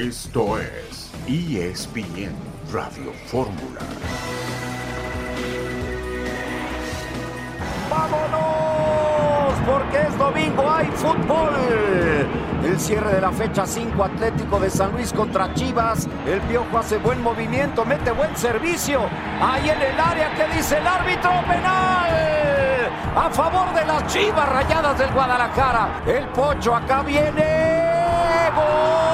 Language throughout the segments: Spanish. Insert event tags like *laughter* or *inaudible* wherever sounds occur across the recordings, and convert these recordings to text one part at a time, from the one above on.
Esto es ESPN Radio Fórmula. ¡Vámonos! Porque es domingo, hay fútbol. El cierre de la fecha 5 Atlético de San Luis contra Chivas. El Piojo hace buen movimiento, mete buen servicio. Ahí en el área que dice el árbitro penal. A favor de las Chivas rayadas del Guadalajara. El Pocho acá viene. ¡Gol!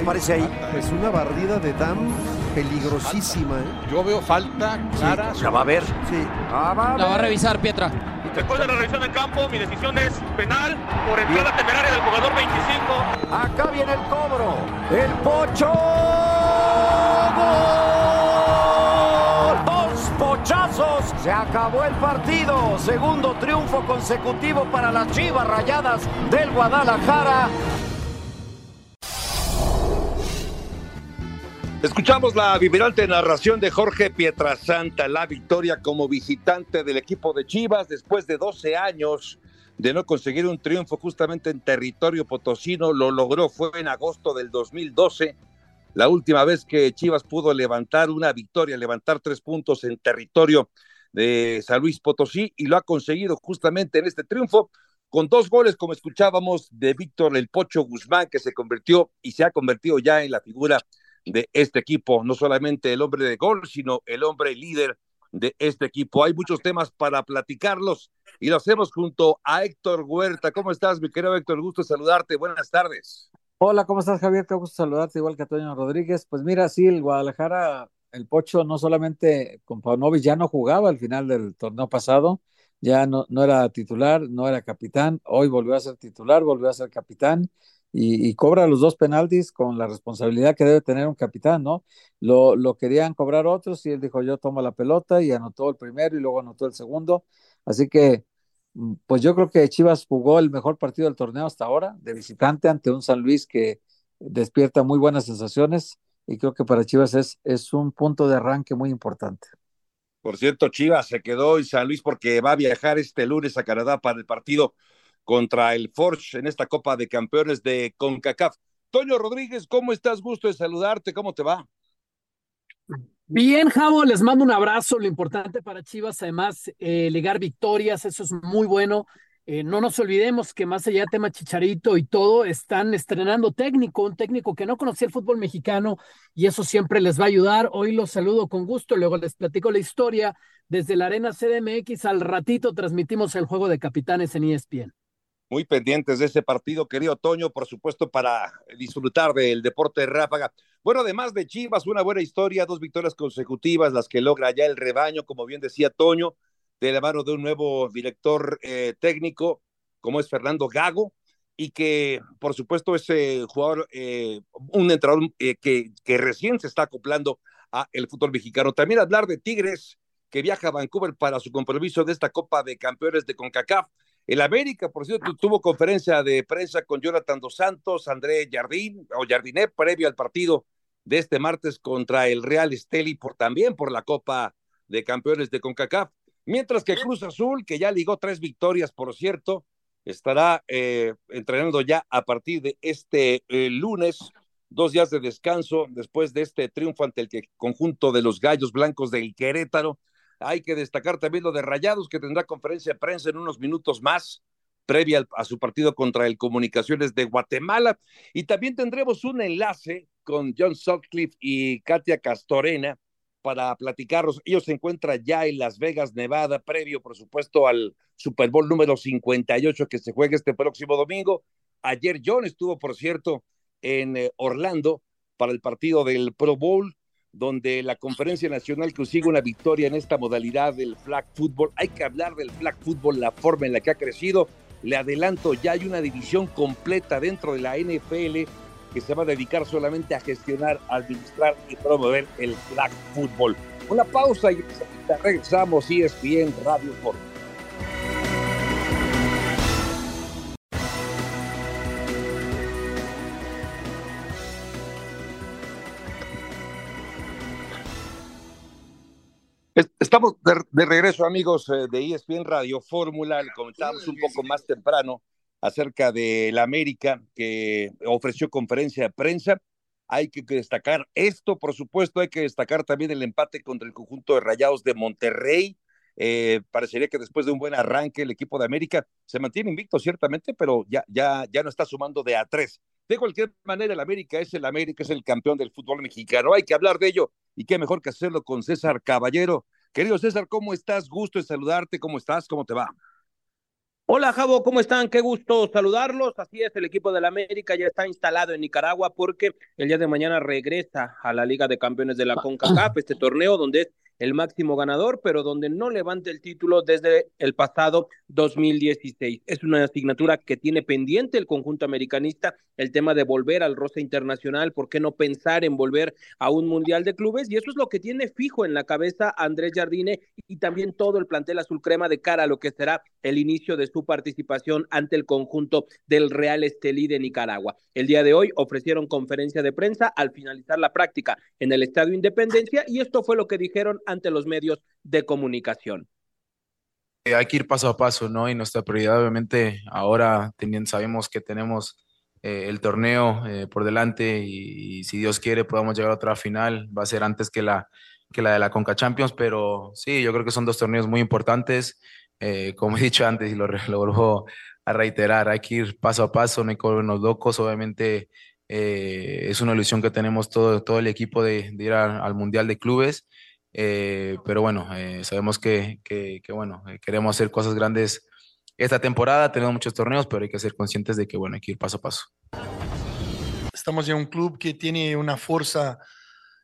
Te parece ahí? Es una barrida de Dam peligrosísima. ¿eh? Yo veo falta clara. ¿La va a ver? Sí. Ah, va a La va a revisar Pietra. Después de la revisión del campo, mi decisión es penal por entrada temeraria del jugador 25. Acá viene el cobro. El Pocho. ¡Gol! Dos pochazos. Se acabó el partido. Segundo triunfo consecutivo para las Chivas Rayadas del Guadalajara. Escuchamos la vibrante narración de Jorge Pietrasanta, la victoria como visitante del equipo de Chivas después de 12 años de no conseguir un triunfo justamente en territorio potosino, lo logró, fue en agosto del 2012, la última vez que Chivas pudo levantar una victoria, levantar tres puntos en territorio de San Luis Potosí y lo ha conseguido justamente en este triunfo con dos goles, como escuchábamos, de Víctor El Pocho Guzmán, que se convirtió y se ha convertido ya en la figura de este equipo, no solamente el hombre de gol, sino el hombre líder de este equipo. Hay muchos temas para platicarlos y lo hacemos junto a Héctor Huerta. ¿Cómo estás, mi querido Héctor? Gusto saludarte. Buenas tardes. Hola, ¿cómo estás, Javier? Qué gusto saludarte, igual que a Toño Rodríguez. Pues mira, sí, el Guadalajara, el Pocho, no solamente con Paunovic ya no jugaba al final del torneo pasado, ya no era titular, no era capitán, hoy volvió a ser titular, volvió a ser capitán y, y cobra los dos penaltis con la responsabilidad que debe tener un capitán, ¿no? Lo, lo querían cobrar otros y él dijo, yo tomo la pelota y anotó el primero y luego anotó el segundo. Así que, mm, pues yo creo que Chivas jugó el mejor partido del torneo hasta ahora, de visitante ante un San Luis que despierta muy buenas sensaciones y creo que para Chivas es, es un punto de arranque muy importante. Por cierto, Chivas se quedó en San Luis porque va a viajar este lunes a Canadá para el partido contra el Forge en esta Copa de Campeones de CONCACAF. Toño Rodríguez, ¿cómo estás? Gusto de saludarte. ¿Cómo te va? Bien, Javo, les mando un abrazo. Lo importante para Chivas, además, eh, ligar victorias, eso es muy bueno. Eh, no nos olvidemos que más allá de tema Chicharito y todo, están estrenando técnico, un técnico que no conocía el fútbol mexicano y eso siempre les va a ayudar. Hoy los saludo con gusto, luego les platico la historia. Desde la Arena CDMX al ratito transmitimos el juego de capitanes en ESPN. Muy pendientes de ese partido, querido Toño, por supuesto, para disfrutar del deporte ráfaga. Bueno, además de Chivas, una buena historia, dos victorias consecutivas, las que logra ya el rebaño, como bien decía Toño, de la mano de un nuevo director eh, técnico, como es Fernando Gago, y que, por supuesto, es eh, jugador, eh, un entrenador eh, que, que recién se está acoplando a el fútbol mexicano. También hablar de Tigres, que viaja a Vancouver para su compromiso de esta Copa de Campeones de CONCACAF. El América, por cierto, tuvo conferencia de prensa con Jonathan Dos Santos, André Jardín o Jardinet, previo al partido de este martes contra el Real Esteli, por, también por la Copa de Campeones de CONCACAF. Mientras que Cruz Azul, que ya ligó tres victorias, por cierto, estará eh, entrenando ya a partir de este eh, lunes, dos días de descanso después de este triunfo ante el conjunto de los Gallos Blancos del Querétaro. Hay que destacar también lo de Rayados, que tendrá conferencia de prensa en unos minutos más, previa a su partido contra el Comunicaciones de Guatemala. Y también tendremos un enlace con John Sutcliffe y Katia Castorena para platicarlos. Ellos se encuentran ya en Las Vegas, Nevada, previo, por supuesto, al Super Bowl número 58 que se juega este próximo domingo. Ayer John estuvo, por cierto, en eh, Orlando para el partido del Pro Bowl donde la conferencia nacional consigue una victoria en esta modalidad del flag football. Hay que hablar del flag football, la forma en la que ha crecido. Le adelanto, ya hay una división completa dentro de la NFL que se va a dedicar solamente a gestionar, administrar y promover el flag football. Una pausa y regresamos ESPN Radio Sport. Estamos de, regreso, amigos eh, de ESPN Radio Fórmula. Le comentábamos un poco más temprano acerca de la América que ofreció conferencia de prensa. Hay que destacar esto, por supuesto, hay que destacar también el empate contra el conjunto de Rayados de Monterrey. Eh, parecería que después de un buen arranque el equipo de América se mantiene invicto ciertamente, pero ya, ya, ya no está sumando de a tres. De cualquier manera, el América es el América, es el campeón del fútbol mexicano. Hay que hablar de ello y qué mejor que hacerlo con César Caballero. Querido César, ¿cómo estás? Gusto de saludarte. ¿Cómo estás? ¿Cómo te va? Hola, Javo, ¿cómo están? Qué gusto saludarlos. Así es, el equipo del América ya está instalado en Nicaragua porque el día de mañana regresa a la Liga de Campeones de la CONCACAF, este torneo donde es el máximo ganador, pero donde no levanta el título desde el pasado 2016. Es una asignatura que tiene pendiente el conjunto americanista, el tema de volver al roce internacional, ¿por qué no pensar en volver a un mundial de clubes? Y eso es lo que tiene fijo en la cabeza Andrés Jardine y también todo el plantel azul crema de cara a lo que será el inicio de su participación ante el conjunto del Real Estelí de Nicaragua. El día de hoy ofrecieron conferencia de prensa al finalizar la práctica en el Estadio Independencia y esto fue lo que dijeron ante los medios de comunicación. Eh, hay que ir paso a paso, ¿no? Y nuestra prioridad, obviamente, ahora teniendo, sabemos que tenemos eh, el torneo eh, por delante y, si Dios quiere podamos llegar a otra final, va a ser antes que la, que la de la Conca Champions, pero sí, yo creo que son dos torneos muy importantes. como he dicho antes y lo, *laughs* lo vuelvo a reiterar, hay que ir paso a paso, no hay volvernos locos, obviamente es una ilusión que tenemos todo, todo el equipo de, ir al Mundial de Clubes eh, pero bueno, eh, sabemos que, que, bueno, eh, queremos hacer cosas grandes esta temporada, tenemos muchos torneos, pero hay que ser conscientes de que bueno, hay que ir paso a paso. Estamos en un club que tiene una fuerza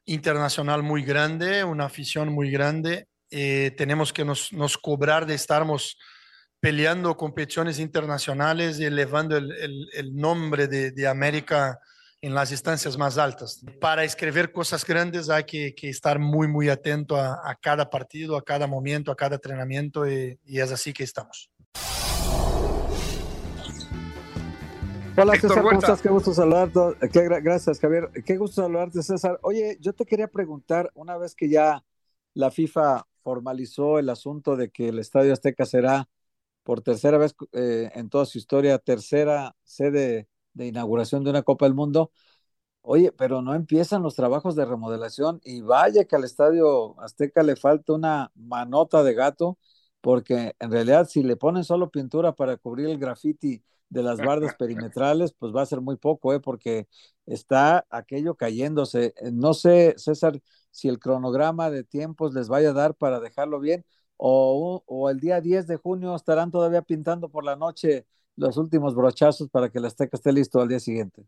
internacional muy grande, una afición muy grande. tenemos que nos, nos, cobrar de estarmos peleando competiciones internacionales y elevando el, el, el nombre de, de América en las instancias más altas. Para escribir cosas grandes hay que, estar muy, muy atento a, cada partido, a cada momento, a cada entrenamiento y, es así que estamos. Hola César, ¿cómo estás? Qué gusto saludarte. Qué, gracias Javier. Qué gusto saludarte César. Oye, yo te quería preguntar, una vez que ya la FIFA formalizó el asunto de que el Estadio Azteca será por tercera vez eh, en toda su historia, tercera sede de inauguración de una Copa del Mundo. Oye, pero no empiezan los trabajos de remodelación y vaya que al Estadio Azteca le falta una manota de gato, porque en realidad si le ponen solo pintura para cubrir el graffiti de las bardas *laughs* perimetrales, pues va a ser muy poco, ¿eh? porque está aquello cayéndose. No sé, César, si el cronograma de tiempos les vaya a dar para dejarlo bien, o, o el día 10 de junio estarán todavía pintando por la noche los últimos brochazos para que el Azteca esté listo al día siguiente.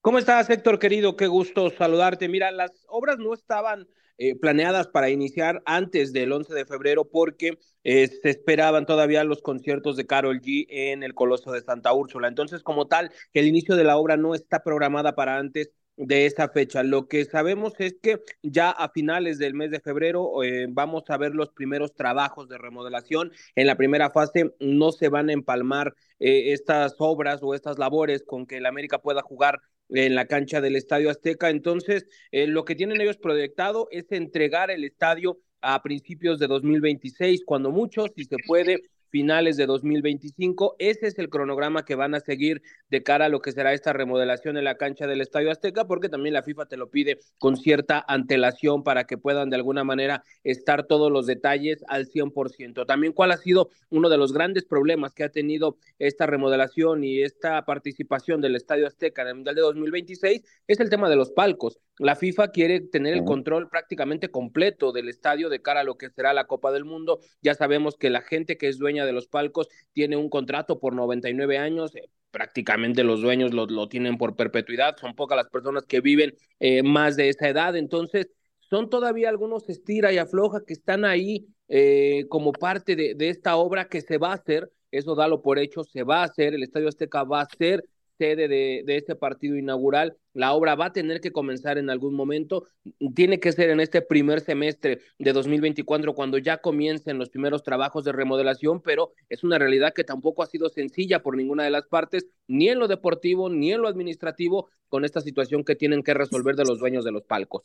¿Cómo estás, Héctor, querido? Qué gusto saludarte. Mira, las obras no estaban eh, planeadas para iniciar antes del 11 de febrero porque eh, se esperaban todavía los conciertos de Carol G en el Coloso de Santa Úrsula. Entonces, como tal, el inicio de la obra no está programada para antes de esa fecha. Lo que sabemos es que ya a finales del mes de febrero eh, vamos a ver los primeros trabajos de remodelación. En la primera fase no se van a empalmar eh, estas obras o estas labores con que el América pueda jugar en la cancha del Estadio Azteca. Entonces, eh, lo que tienen ellos proyectado es entregar el estadio a principios de 2026, cuando mucho, si se puede, finales de 2025. Ese es el cronograma que van a seguir de cara a lo que será esta remodelación en la cancha del Estadio Azteca, porque también la FIFA te lo pide con cierta antelación para que puedan de alguna manera estar todos los detalles al 100%. También cuál ha sido uno de los grandes problemas que ha tenido esta remodelación y esta participación del Estadio Azteca en el Mundial de 2026 es el tema de los palcos. La FIFA quiere tener el control prácticamente completo del estadio de cara a lo que será la Copa del Mundo. Ya sabemos que la gente que es dueña de los palcos tiene un contrato por 99 años. Eh, prácticamente los dueños lo, lo, tienen por perpetuidad. Son pocas las personas que viven eh, más de esa edad. Entonces, son todavía algunos estira y afloja que están ahí eh, como parte de, de esta obra que se va a hacer. Eso dalo por hecho, se va a hacer. El Estadio Azteca va a ser sede de, este partido inaugural. La obra va a tener que comenzar en algún momento. Tiene que ser en este primer semestre de 2024 cuando ya comiencen los primeros trabajos de remodelación, pero es una realidad que tampoco ha sido sencilla por ninguna de las partes, ni en lo deportivo, ni en lo administrativo, con esta situación que tienen que resolver de los dueños de los palcos.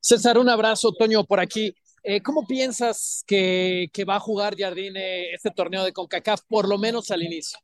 César, un abrazo, Toño, por aquí. Eh, ¿Cómo piensas que, que, va a jugar Jardine este torneo de CONCACAF, por lo menos al inicio?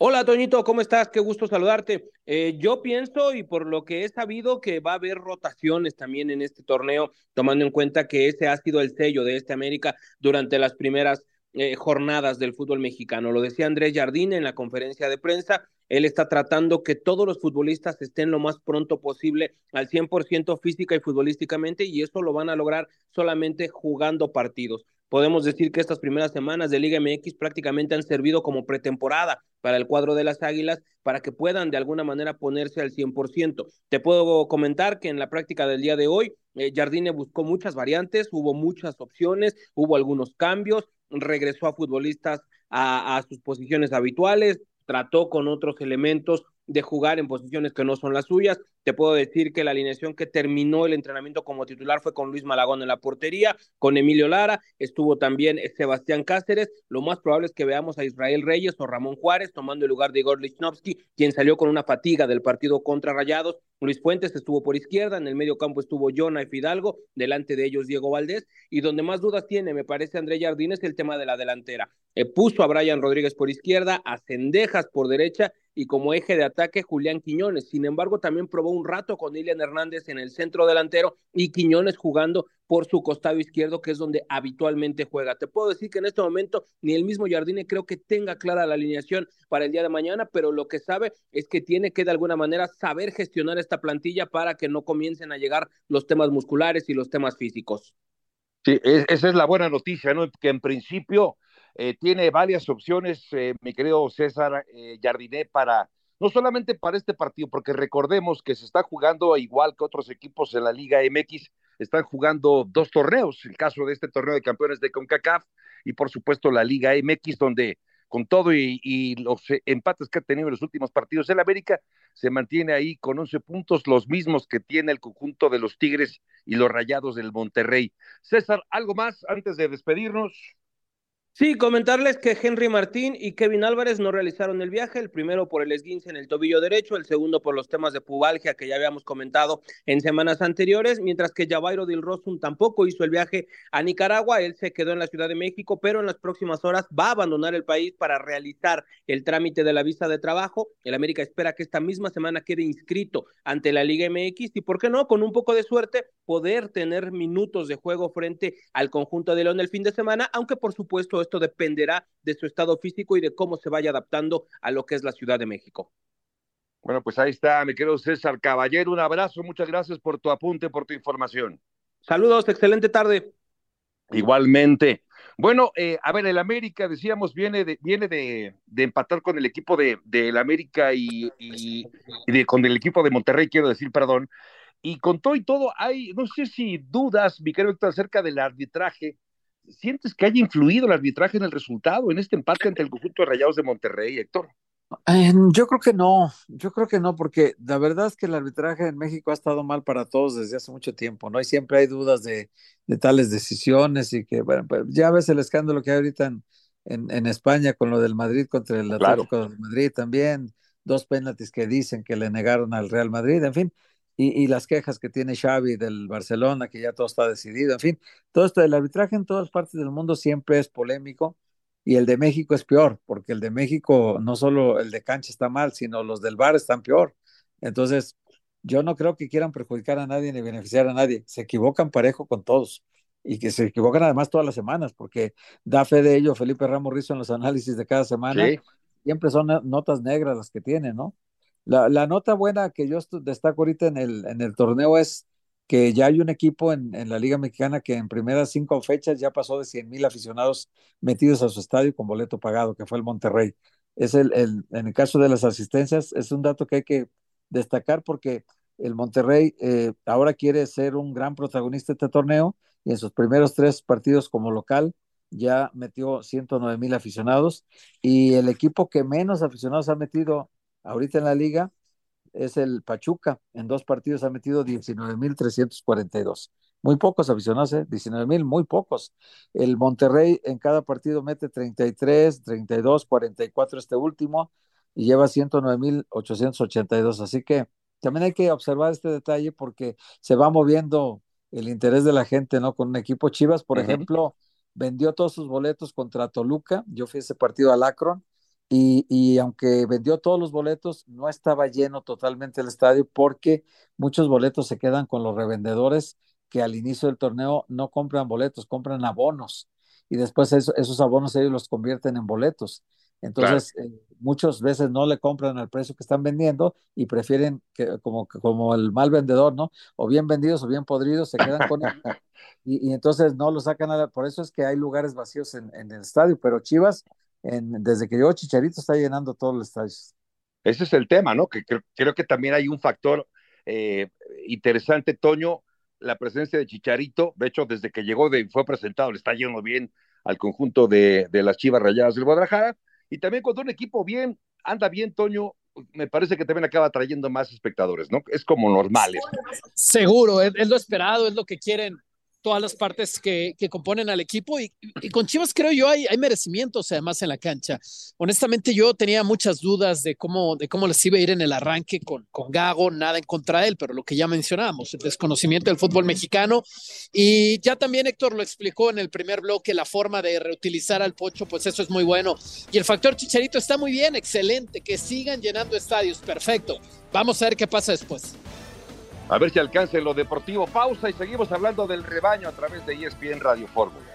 Hola, Toñito, ¿cómo estás? Qué gusto saludarte. Eh, yo pienso, y por lo que he sabido, que va a haber rotaciones también en este torneo, tomando en cuenta que ese ha sido el sello de este América durante las primeras eh, jornadas del fútbol mexicano. Lo decía Andrés Jardín en la conferencia de prensa. Él está tratando que todos los futbolistas estén lo más pronto posible al 100% física y futbolísticamente, y eso lo van a lograr solamente jugando partidos. Podemos decir que estas primeras semanas de Liga MX prácticamente han servido como pretemporada para el cuadro de las Águilas para que puedan de alguna manera ponerse al 100%. Te puedo comentar que en la práctica del día de hoy, eh, Jardine buscó muchas variantes, hubo muchas opciones, hubo algunos cambios, regresó a futbolistas a, a sus posiciones habituales, trató con otros elementos de jugar en posiciones que no son las suyas. Te puedo decir que la alineación que terminó el entrenamiento como titular fue con Luis Malagón en la portería, con Emilio Lara, estuvo también Sebastián Cáceres. Lo más probable es que veamos a Israel Reyes o Ramón Juárez tomando el lugar de Igor Lichnowsky, quien salió con una fatiga del partido contra Rayados. Luis Fuentes estuvo por izquierda, en el medio campo estuvo Jonah y Fidalgo, delante de ellos Diego Valdés, y donde más dudas tiene, me parece, André Jardín, es el tema de la delantera. Eh, puso a Brian Rodríguez por izquierda, a Cendejas por derecha y como eje de ataque Julián Quiñones. Sin embargo, también probó un rato con Ilian Hernández en el centro delantero y Quiñones jugando por su costado izquierdo, que es donde habitualmente juega. Te puedo decir que en este momento ni el mismo Jardine creo que tenga clara la alineación para el día de mañana, pero lo que sabe es que tiene que de alguna manera saber gestionar esta plantilla para que no comiencen a llegar los temas musculares y los temas físicos. Sí, esa es la buena noticia, ¿no? Que en principio eh, tiene varias opciones, eh, mi querido César eh, Jardiné, para no solamente para este partido, porque recordemos que se está jugando igual que otros equipos en la Liga MX, están jugando dos torneos, el caso de este torneo de campeones de CONCACAF y por supuesto la Liga MX, donde con todo y, los empates que ha tenido en los últimos partidos, el América se mantiene ahí con 11 puntos, los mismos que tiene el conjunto de los Tigres y los Rayados del Monterrey. César, ¿algo más antes de despedirnos? Sí, comentarles que Henry Martín y Kevin Álvarez no realizaron el viaje, el primero por el esguince en el tobillo derecho, el segundo por los temas de pubalgia que ya habíamos comentado en semanas anteriores, mientras que Javairo Dilrosun tampoco hizo el viaje a Nicaragua, él se quedó en la Ciudad de México, pero en las próximas horas va a abandonar el país para realizar el trámite de la visa de trabajo. El América espera que esta misma semana quede inscrito ante la Liga MX y, ¿por qué no? Con un poco de suerte, poder tener minutos de juego frente al conjunto de León el fin de semana, aunque por supuesto esto dependerá de su estado físico y de cómo se vaya adaptando a lo que es la Ciudad de México. Bueno, pues ahí está, mi querido César Caballero. Un abrazo, muchas gracias por tu apunte, por tu información. Saludos, excelente tarde. Igualmente. Bueno, eh, a ver, el América, decíamos, viene de, viene de, empatar con el equipo de, del América y, y, de, con el equipo de Monterrey, quiero decir, perdón. Y con todo y todo, hay, no sé si dudas, mi querido Héctor, acerca del arbitraje ¿Sientes que haya influido el arbitraje en el resultado, en este empate ante el conjunto de Rayados de Monterrey, Héctor? yo creo que no, yo creo que no, porque la verdad es que el arbitraje en México ha estado mal para todos desde hace mucho tiempo, ¿no? Y siempre hay dudas de, tales decisiones y que, bueno, pues ya ves el escándalo que hay ahorita en, en, España con lo del Madrid contra el Atlético de Madrid también, dos penaltis que dicen que le negaron al Real Madrid, en fin, y, las quejas que tiene Xavi del Barcelona, que ya todo está decidido, en fin, todo esto del arbitraje en todas partes del mundo siempre es polémico y el de México es peor, porque el de México no solo el de cancha está mal, sino los del bar están peor. Entonces, yo no creo que quieran perjudicar a nadie ni beneficiar a nadie, se equivocan parejo con todos y que se equivocan además todas las semanas, porque da fe de ello Felipe Ramos Rizo en los análisis de cada semana. Siempre son notas negras las que tiene, ¿no? La, nota buena que yo destaco ahorita en el, en el torneo es que ya hay un equipo en, la Liga Mexicana que en primeras cinco fechas ya pasó de 100 mil aficionados metidos a su estadio con boleto pagado, que fue el Monterrey. Es el, el, en el caso de las asistencias, es un dato que hay que destacar porque el Monterrey eh, ahora quiere ser un gran protagonista de este torneo y en sus primeros tres partidos como local ya metió 109 mil aficionados y el equipo que menos aficionados ha metido ahorita en la liga es el Pachuca. En dos partidos ha metido 19.342. Muy pocos aficionados, ¿eh? 19.000, muy pocos. El Monterrey en cada partido mete 33, 32, 44 este último y lleva 109.882. Así que también hay que observar este detalle porque se va moviendo el interés de la gente, ¿no? Con un equipo Chivas, por ejemplo, vendió todos sus boletos contra Toluca, yo fui a ese partido al Akron, y, y, aunque vendió todos los boletos, no estaba lleno totalmente el estadio porque muchos boletos se quedan con los revendedores que al inicio del torneo no compran boletos, compran abonos y después esos abonos ellos los convierten en boletos. Entonces, eh, muchas veces no le compran al precio que están vendiendo y prefieren que como, como el mal vendedor, ¿no? O bien vendidos o bien podridos, se quedan con él. *laughs* Y, entonces no lo sacan a Por eso es que hay lugares vacíos en, el estadio, pero Chivas, en, desde que llegó Chicharito, está llenando todos los estadios. Ese es el tema, ¿no? Que creo, que también hay un factor eh, interesante, Toño, la presencia de Chicharito, de hecho, desde que llegó y fue presentado, le está yendo bien al conjunto de, las Chivas Rayadas del Guadalajara, y también cuando un equipo bien, anda bien, Toño, me parece que también acaba trayendo más espectadores, ¿no? Es como normal. Seguro, es lo esperado, es lo que quieren todas las partes que, que componen al equipo y, con Chivas creo yo hay, hay merecimientos además en la cancha. Honestamente yo tenía muchas dudas de cómo, de cómo les iba a ir en el arranque con, con Gago, nada en contra de él, pero lo que ya mencionábamos, el desconocimiento del fútbol mexicano y ya también Héctor lo explicó en el primer bloque, la forma de reutilizar al Pocho, pues eso es muy bueno. Y el factor Chicharito está muy bien, excelente, que sigan llenando estadios, perfecto. Vamos a ver qué pasa después. A ver si alcanza lo deportivo. Pausa y seguimos hablando del rebaño a través de ESPN Radio Fórmula.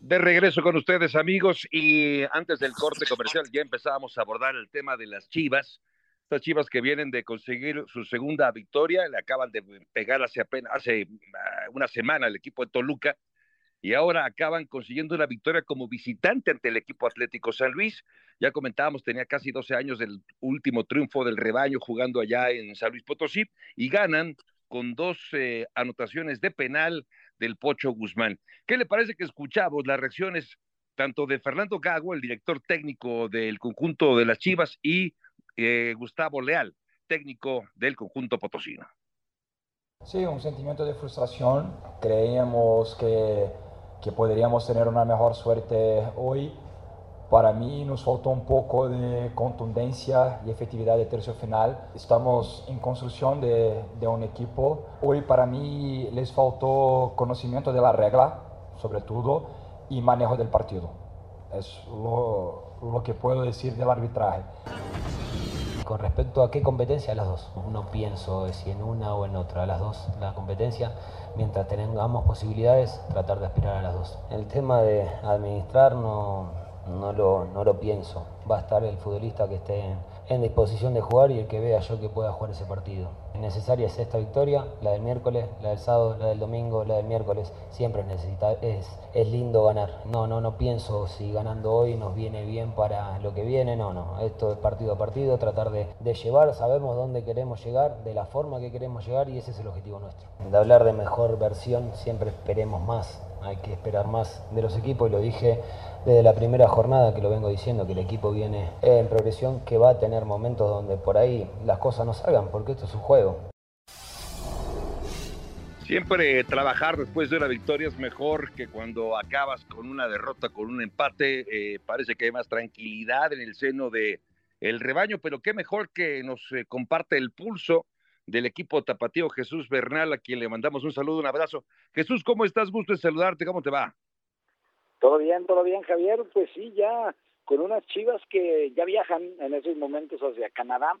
De regreso con ustedes, amigos, y antes del corte comercial ya empezábamos a abordar el tema de las chivas estas Chivas que vienen de conseguir su segunda victoria, le acaban de pegar hace apenas hace ah, una semana el equipo de Toluca y ahora acaban consiguiendo una victoria como visitante ante el equipo Atlético San Luis. Ya comentábamos, tenía casi 12 años del último triunfo del rebaño jugando allá en San Luis Potosí y ganan con dos anotaciones de penal del Pocho Guzmán. ¿Qué le parece que escuchamos las reacciones tanto de Fernando Gago, el director técnico del conjunto de las Chivas, y eh, Gustavo Leal, técnico del conjunto potosino. Sí, un sentimiento de frustración. Creíamos que, que podríamos tener una mejor suerte hoy. Para mí nos faltó un poco de contundencia y efectividad de tercio final. Estamos en construcción de, de, un equipo. Hoy para mí les faltó conocimiento de la regla, sobre todo, y manejo del partido. Es lo, lo que puedo decir del arbitraje. Con respecto a qué competencia, las dos. No pienso si en una o en otra, las dos. La competencia, mientras tengamos posibilidades, tratar de aspirar a las dos. El tema de administrar no, no, lo, no lo pienso. Va a estar el futbolista que esté en en disposición de jugar y el que vea yo que pueda jugar ese partido. Necesaria es esta victoria, la del miércoles, la del sábado, la del domingo, la del miércoles. Siempre necesita, es, es lindo ganar. No, no, no pienso si ganando hoy nos viene bien para lo que viene. No, no. Esto es partido a partido, tratar de, de llevar, sabemos dónde queremos llegar, de la forma que queremos llegar y ese es el objetivo nuestro. De hablar de mejor versión, siempre esperemos más. Hay que esperar más de los equipos y lo dije desde la primera jornada que lo vengo diciendo, que el equipo viene en progresión, que va a tener momentos donde por ahí las cosas no salgan, porque esto es un juego. Siempre trabajar después de una victoria es mejor que cuando acabas con una derrota, con un empate. Eh, parece que hay más tranquilidad en el seno de el rebaño, pero qué mejor que nos eh, comparte el pulso del equipo tapatío Jesús Bernal, a quien le mandamos un saludo, un abrazo. Jesús, ¿cómo estás? Gusto de saludarte, ¿cómo te va? Todo bien, todo bien, Javier. Pues sí, ya con unas chivas que ya viajan en esos momentos hacia Canadá.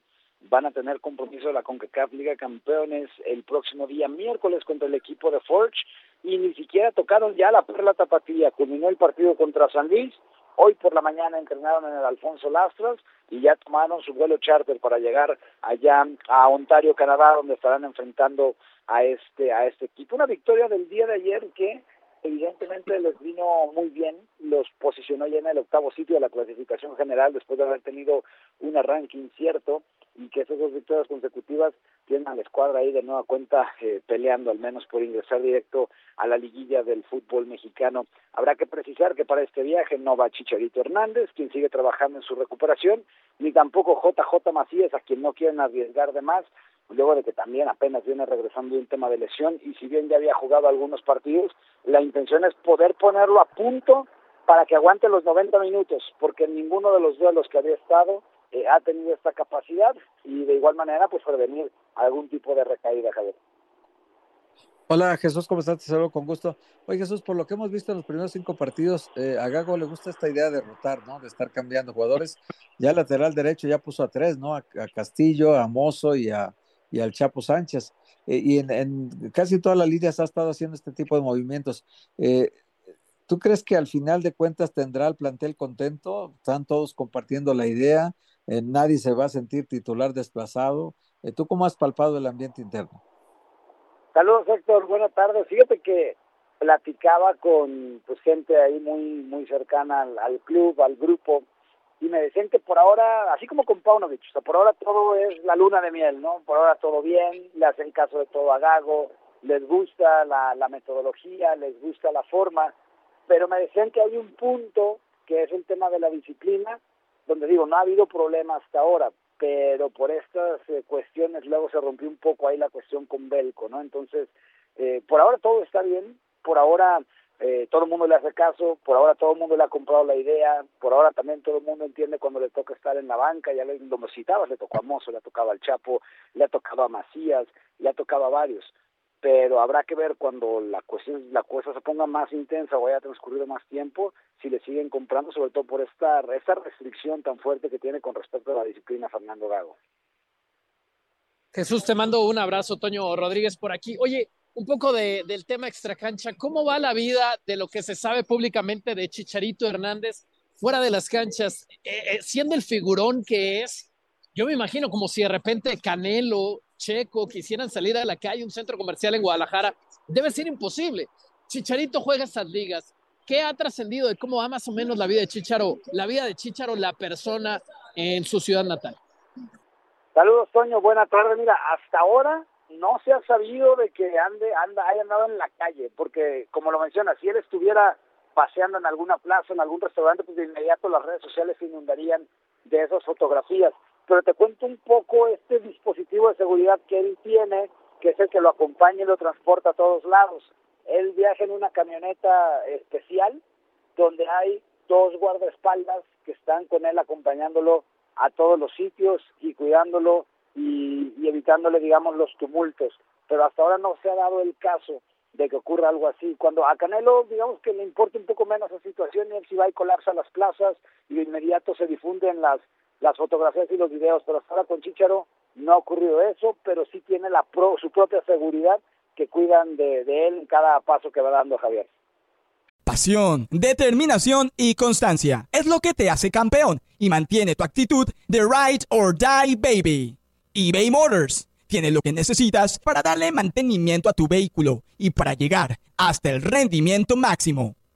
Van a tener compromiso de la CONCACAF Liga Campeones el próximo día miércoles contra el equipo de Forge y ni siquiera tocaron ya la perla tapatía. Culminó el partido contra San Luis. Hoy por la mañana entrenaron en el Alfonso Lastras y ya tomaron su vuelo charter para llegar allá a Ontario, Canadá, donde estarán enfrentando a este a este equipo. Una victoria del día de ayer que evidentemente les vino muy bien, los posicionó ya en el octavo sitio de la clasificación general después de haber tenido un arranque incierto y que esas dos victorias consecutivas tienen a la escuadra ahí de nueva cuenta eh, peleando al menos por ingresar directo a la liguilla del fútbol mexicano. Habrá que precisar que para este viaje no va Chicharito Hernández, quien sigue trabajando en su recuperación, ni tampoco JJ Macías, a quien no quieren arriesgar de más, luego de que también apenas viene regresando de un tema de lesión y si bien ya había jugado algunos partidos, la intención es poder ponerlo a punto para que aguante los 90 minutos, porque ninguno de los duelos que había estado eh, ha tenido esta capacidad y de igual manera pues prevenir algún tipo de recaída, Javier. Hola Jesús, ¿cómo estás? Te saludo con gusto. Oye Jesús, por lo que hemos visto en los primeros cinco partidos, eh, a Gago le gusta esta idea de rotar, ¿no? De estar cambiando jugadores. Ya lateral derecho ya puso a tres, ¿no? A, Castillo, a Mozo y, a, y al Chapo Sánchez. Eh, y en, en, casi todas las líneas ha estado haciendo este tipo de movimientos. Eh, ¿Tú crees que al final de cuentas tendrá el plantel contento? ¿Están todos compartiendo la idea? ¿Nadie se va a sentir titular desplazado? ¿Tú cómo has palpado el ambiente interno? Saludos Héctor, buenas tardes. Fíjate que platicaba con pues gente ahí muy muy cercana al, club, al grupo, y me decían que por ahora, así como con Paunovic, o sea, por ahora todo es la luna de miel, ¿no? Por ahora todo bien, le hacen caso de todo a Gago, les gusta la, la metodología, les gusta la forma, pero me decían que hay un punto que es el tema de la disciplina, donde digo, no ha habido problema hasta ahora, pero por estas eh, cuestiones luego se rompió un poco ahí la cuestión con Belco, ¿no? Entonces, eh, por ahora todo está bien, por ahora eh, todo el mundo le hace caso, por ahora todo el mundo le ha comprado la idea, por ahora también todo el mundo entiende cuando le toca estar en la banca, ya le, lo citabas, le tocó a Mozo, le ha tocado al Chapo, le ha tocado a Macías, le ha tocado a varios pero habrá que ver cuando la cuestión la cosa se ponga más intensa o haya transcurrido más tiempo si le siguen comprando sobre todo por esta esta restricción tan fuerte que tiene con respecto a la disciplina Fernando Gago. Jesús, te mando un abrazo, Toño Rodríguez, por aquí. Oye, un poco de, del tema extracancha, ¿cómo va la vida de lo que se sabe públicamente de Chicharito Hernández fuera de las canchas? Eh, eh, siendo el figurón que es, yo me imagino como si de repente Canelo, Checo quisieran salir a la calle, un centro comercial en Guadalajara, debe ser imposible. Chicharito juega esas ligas. ¿Qué ha trascendido de cómo va más o menos la vida de Chicharo, la vida de Chicharo, la persona en su ciudad natal? Saludos, Toño. Buena tarde. Mira, hasta ahora no se ha sabido de que ande, anda, haya andado en la calle, porque como lo menciona, si él estuviera paseando en alguna plaza, en algún restaurante, pues de inmediato las redes sociales se inundarían de esas fotografías pero te cuento un poco este dispositivo de seguridad que él tiene, que es el que lo acompaña y lo transporta a todos lados. Él viaja en una camioneta especial donde hay dos guardaespaldas que están con él acompañándolo a todos los sitios y cuidándolo y, evitándole, digamos, los tumultos. Pero hasta ahora no se ha dado el caso de que ocurra algo así. Cuando a Canelo, digamos que le importa un poco menos la situación, y él si va y colapsa las plazas y de inmediato se difunden las las fotografías y los videos, pero hasta ahora con Chicharo no ha ocurrido eso, pero sí tiene la su propia seguridad que cuidan de, de él en cada paso que va dando Javier. Pasión, determinación y constancia es lo que te hace campeón y mantiene tu actitud de ride or die baby. eBay Motors tiene lo que necesitas para darle mantenimiento a tu vehículo y para llegar hasta el rendimiento máximo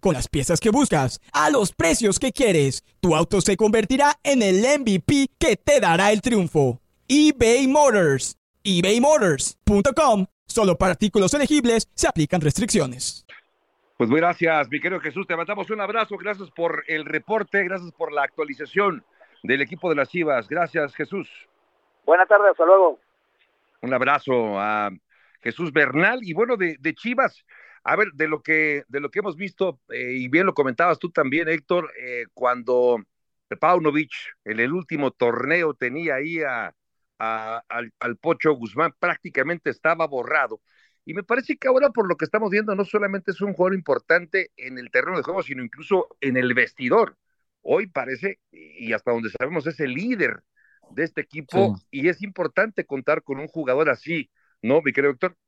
con las piezas que buscas, a los precios que quieres. Tu auto se convertirá en el MVP que te dará el triunfo. eBay Motors. ebaymotors.com. Solo para artículos elegibles se aplican restricciones. Pues muy gracias, mi querido Jesús. Te mandamos un abrazo. Gracias por el reporte. Gracias por la actualización del equipo de las Chivas. Gracias, Jesús. Buenas tardes. Hasta luego. Un abrazo a Jesús Bernal. Y bueno, de, de Chivas, a ver, de lo que, de lo que hemos visto, eh, y bien lo comentabas tú también, Héctor, eh, cuando Paunovic en el último torneo tenía ahí a, al, al, Pocho Guzmán, prácticamente estaba borrado. Y me parece que ahora, por lo que estamos viendo, no solamente es un jugador importante en el terreno de juego, sino incluso en el vestidor. Hoy parece, y hasta donde sabemos, es el líder de este equipo, y es importante contar con un jugador así, ¿no, mi querido Héctor?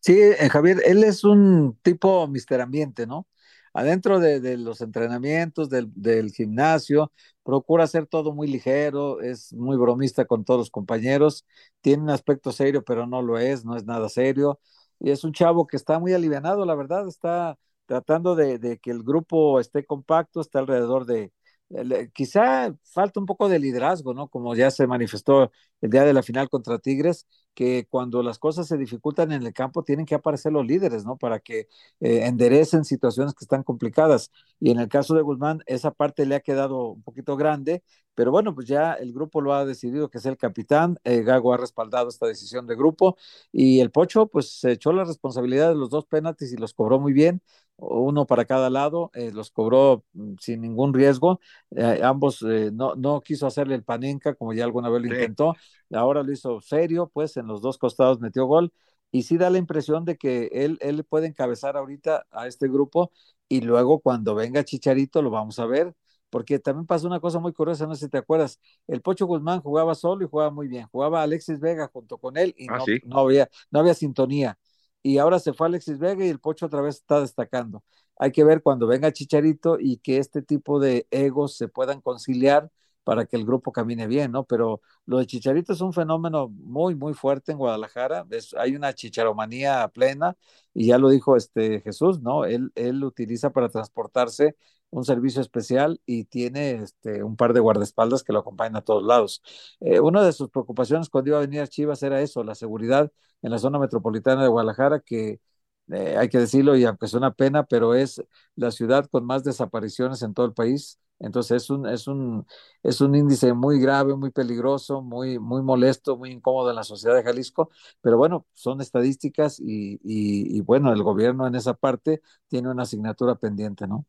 Sí, eh, Javier, él es un tipo Mister Ambiente, ¿no? adentro de, los entrenamientos, del, gimnasio, procura hacer todo muy ligero, es muy bromista con todos los compañeros, tiene un aspecto serio, pero no lo es, no es nada serio. Y es un chavo que está muy alivianado, la verdad, está tratando de, de que el grupo esté compacto, está alrededor de, quizá falta un poco de liderazgo, ¿no? Como ya se manifestó el día de la final contra Tigres, que cuando las cosas se dificultan en el campo tienen que aparecer los líderes, ¿no? Para que eh, enderecen situaciones que están complicadas. Y en el caso de Guzmán, esa parte le ha quedado un poquito grande, pero bueno, pues ya el grupo lo ha decidido que es el capitán, eh, Gago ha respaldado esta decisión de grupo y el Pocho pues se echó la responsabilidad de los dos penaltis y los cobró muy bien, uno para cada lado, eh, los cobró mm, sin ningún riesgo, eh, ambos no, no quiso hacerle el panenca como ya alguna vez lo intentó, ahora lo hizo serio, pues en los dos costados metió gol y sí da la impresión de que él, él puede encabezar ahorita a este grupo y luego cuando venga Chicharito lo vamos a ver porque también pasó una cosa muy curiosa, no sé si te acuerdas, el Pocho Guzmán jugaba solo y jugaba muy bien, jugaba Alexis Vega junto con él y ah, no, había, no había sintonía. Y ahora se fue Alexis Vega y el Pocho otra vez está destacando. Hay que ver cuando venga Chicharito y que este tipo de egos se puedan conciliar para que el grupo camine bien, ¿no? Pero lo de Chicharito es un fenómeno muy, muy fuerte en Guadalajara. hay una chicharomanía plena y ya lo dijo este Jesús, ¿no? Él, él utiliza para transportarse un servicio especial y tiene este, un par de guardaespaldas que lo acompañan a todos lados. Eh, una de sus preocupaciones cuando iba a venir a Chivas era eso, la seguridad en la zona metropolitana de Guadalajara, que eh, hay que decirlo y aunque es una pena, pero es la ciudad con más desapariciones en todo el país. Entonces es un, es un, es un índice muy grave, muy peligroso, muy, muy molesto, muy incómodo en la sociedad de Jalisco, pero bueno, son estadísticas y, y bueno, el gobierno en esa parte tiene una asignatura pendiente, ¿no?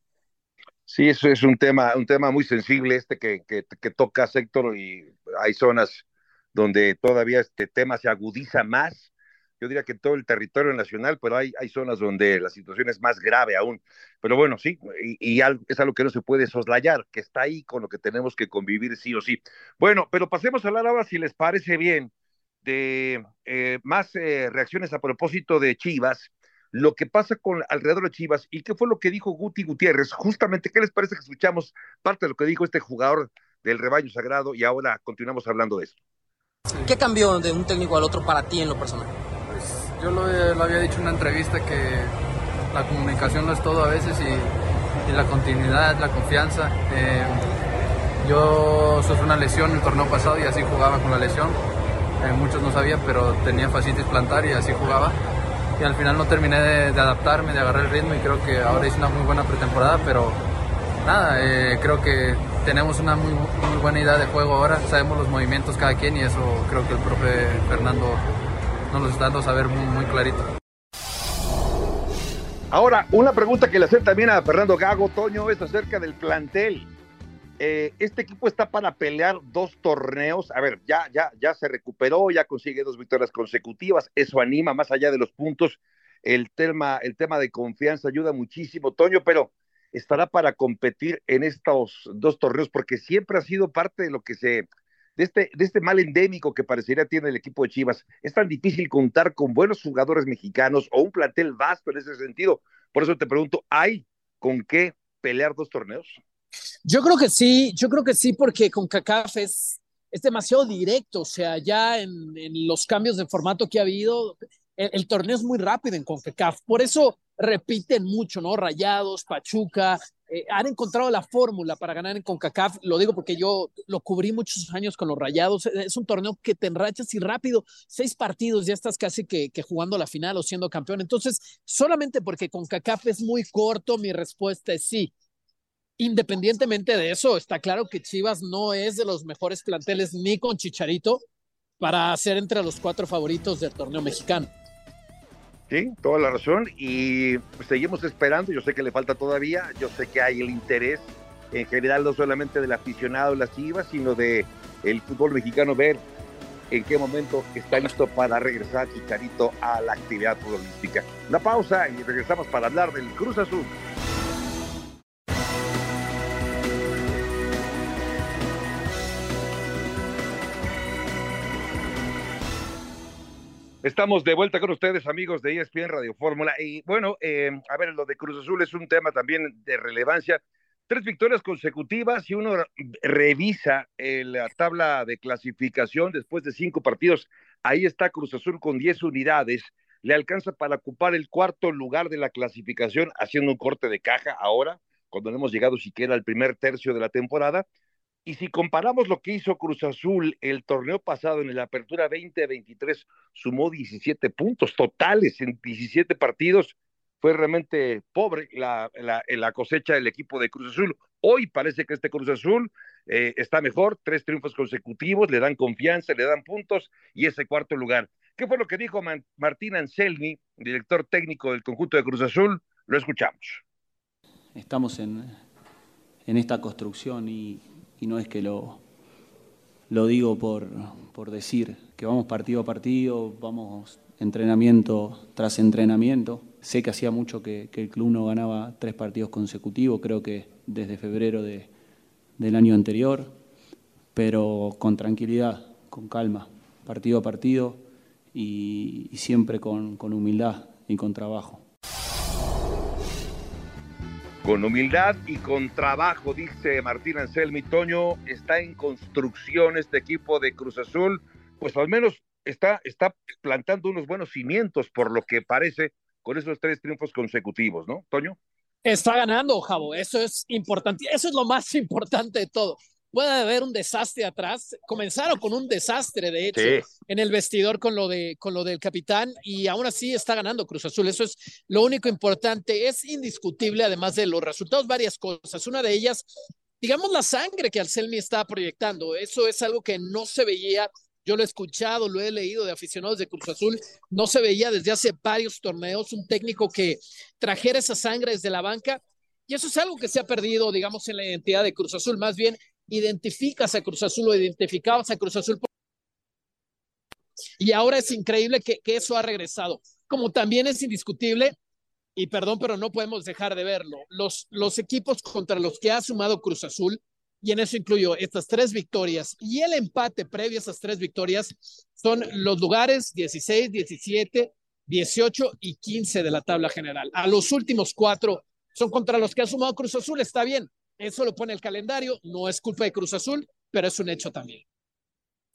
Sí, eso es un tema, un tema muy sensible este que, que, que toca Héctor y hay zonas donde todavía este tema se agudiza más. Yo diría que todo el territorio nacional, pero hay, hay zonas donde la situación es más grave aún. Pero bueno, sí, y, y es algo que no se puede soslayar, que está ahí con lo que tenemos que convivir sí o sí. Bueno, pero pasemos a hablar ahora, si les parece bien, de eh, más eh, reacciones a propósito de Chivas lo que pasa con alrededor de Chivas y qué fue lo que dijo Guti Gutiérrez. Justamente, ¿qué les parece que escuchamos parte de lo que dijo este jugador del rebaño sagrado y ahora continuamos hablando de eso? ¿Qué cambió de un técnico al otro para ti en lo personal? Pues yo lo, había dicho en una entrevista que la comunicación no es todo a veces y, la continuidad, la confianza. Eh, yo sufrí una lesión el torneo pasado y así jugaba con la lesión. Eh, muchos no sabían, pero tenía fascitis plantar y así jugaba y al final no terminé de, adaptarme, de agarrar el ritmo y creo que ahora hice una muy buena pretemporada, pero nada, eh, creo que tenemos una muy, buena idea de juego ahora, sabemos los movimientos cada quien y eso creo que el profe Fernando nos lo está dando a saber muy, muy clarito. Ahora, una pregunta que le hacen también a Fernando Gago, Toño, es acerca del plantel. Eh, este equipo está para pelear dos torneos. A ver, ya, ya, ya se recuperó, ya consigue dos victorias consecutivas. Eso anima más allá de los puntos. El tema, el tema de confianza ayuda muchísimo, Toño, pero estará para competir en estos dos torneos porque siempre ha sido parte de lo que se de este, de este mal endémico que parecería tiene el equipo de Chivas. Es tan difícil contar con buenos jugadores mexicanos o un plantel vasto en ese sentido. Por eso te pregunto, ¿hay con qué pelear dos torneos? Yo creo que sí, yo creo que sí, porque con CACAF es, es demasiado directo, o sea, ya en, los cambios de formato que ha habido, el, torneo es muy rápido en CONCACAF, por eso repiten mucho, ¿no? Rayados, Pachuca, eh, han encontrado la fórmula para ganar en CONCACAF, lo digo porque yo lo cubrí muchos años con los Rayados, es un torneo que te enrachas y rápido, seis partidos, ya estás casi que, que jugando la final o siendo campeón, entonces solamente porque CONCACAF es muy corto, mi respuesta es sí, Independientemente de eso, está claro que Chivas no es de los mejores planteles ni con Chicharito para ser entre los cuatro favoritos del torneo mexicano. Sí, toda la razón y seguimos esperando, yo sé que le falta todavía, yo sé que hay el interés en general no solamente del aficionado de las Chivas, sino de fútbol mexicano ver en qué momento está listo para regresar Chicharito a la actividad futbolística. Una pausa y regresamos para hablar del Cruz Azul. Estamos de vuelta con ustedes, amigos de ESPN Radio Fórmula. Y bueno, eh, a ver, lo de Cruz Azul es un tema también de relevancia. Tres victorias consecutivas y uno revisa eh, la tabla de clasificación después de cinco partidos. Ahí está Cruz Azul con diez unidades. Le alcanza para ocupar el cuarto lugar de la clasificación, haciendo un corte de caja ahora, cuando no hemos llegado siquiera al primer tercio de la temporada. Y si comparamos lo que hizo Cruz Azul el torneo pasado en la Apertura 2023, sumó 17 puntos totales en 17 partidos. Fue realmente pobre la, la, cosecha del equipo de Cruz Azul. Hoy parece que este Cruz Azul eh, está mejor, tres triunfos consecutivos, le dan confianza, le dan puntos y ese cuarto lugar. ¿Qué fue lo que dijo Martín Anselmi, director técnico del conjunto de Cruz Azul? Lo escuchamos. Estamos en, en esta construcción y, y no es que lo, lo digo por, por decir, que vamos partido a partido, vamos entrenamiento tras entrenamiento. Sé que hacía mucho que, el club no ganaba tres partidos consecutivos, creo que desde febrero de, del año anterior, pero con tranquilidad, con calma, partido a partido y, y siempre con, con humildad y con trabajo. Con humildad y con trabajo, dice Martín Anselmi Toño, está en construcción este equipo de Cruz Azul, pues al menos está, está plantando unos buenos cimientos, por lo que parece, con esos tres triunfos consecutivos, ¿no, Toño? Está ganando, Javo, eso es importante, eso es lo más importante de todo puede haber un desastre atrás. Comenzaron con un desastre, de hecho, sí. en el vestidor con lo, de, con lo del capitán y aún así está ganando Cruz Azul. Eso es lo único importante. Es indiscutible, además de los resultados, varias cosas. Una de ellas, digamos, la sangre que Alcelmi está proyectando. Eso es algo que no se veía. Yo lo he escuchado, lo he leído de aficionados de Cruz Azul. No se veía desde hace varios torneos un técnico que trajera esa sangre desde la banca. Y eso es algo que se ha perdido, digamos, en la identidad de Cruz Azul. Más bien, identificas a Cruz Azul o identificabas a Cruz Azul. Y ahora es increíble que, eso ha regresado. Como también es indiscutible, y perdón, pero no podemos dejar de verlo, los, los equipos contra los que ha sumado Cruz Azul, y en eso incluyo estas tres victorias y el empate previo a esas tres victorias, son los lugares 16, 17, 18 y 15 de la tabla general. A los últimos cuatro son contra los que ha sumado Cruz Azul, está bien, eso lo pone el calendario, no es culpa de Cruz Azul, pero es un hecho también.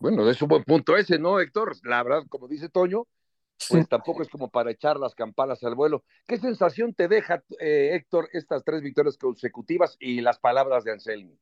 Bueno, es un buen punto ese, ¿no, Héctor? La verdad, como dice Toño, pues sí. tampoco es como para echar las campanas al vuelo. ¿Qué sensación te deja, eh, Héctor, estas tres victorias consecutivas y las palabras de Anselmi?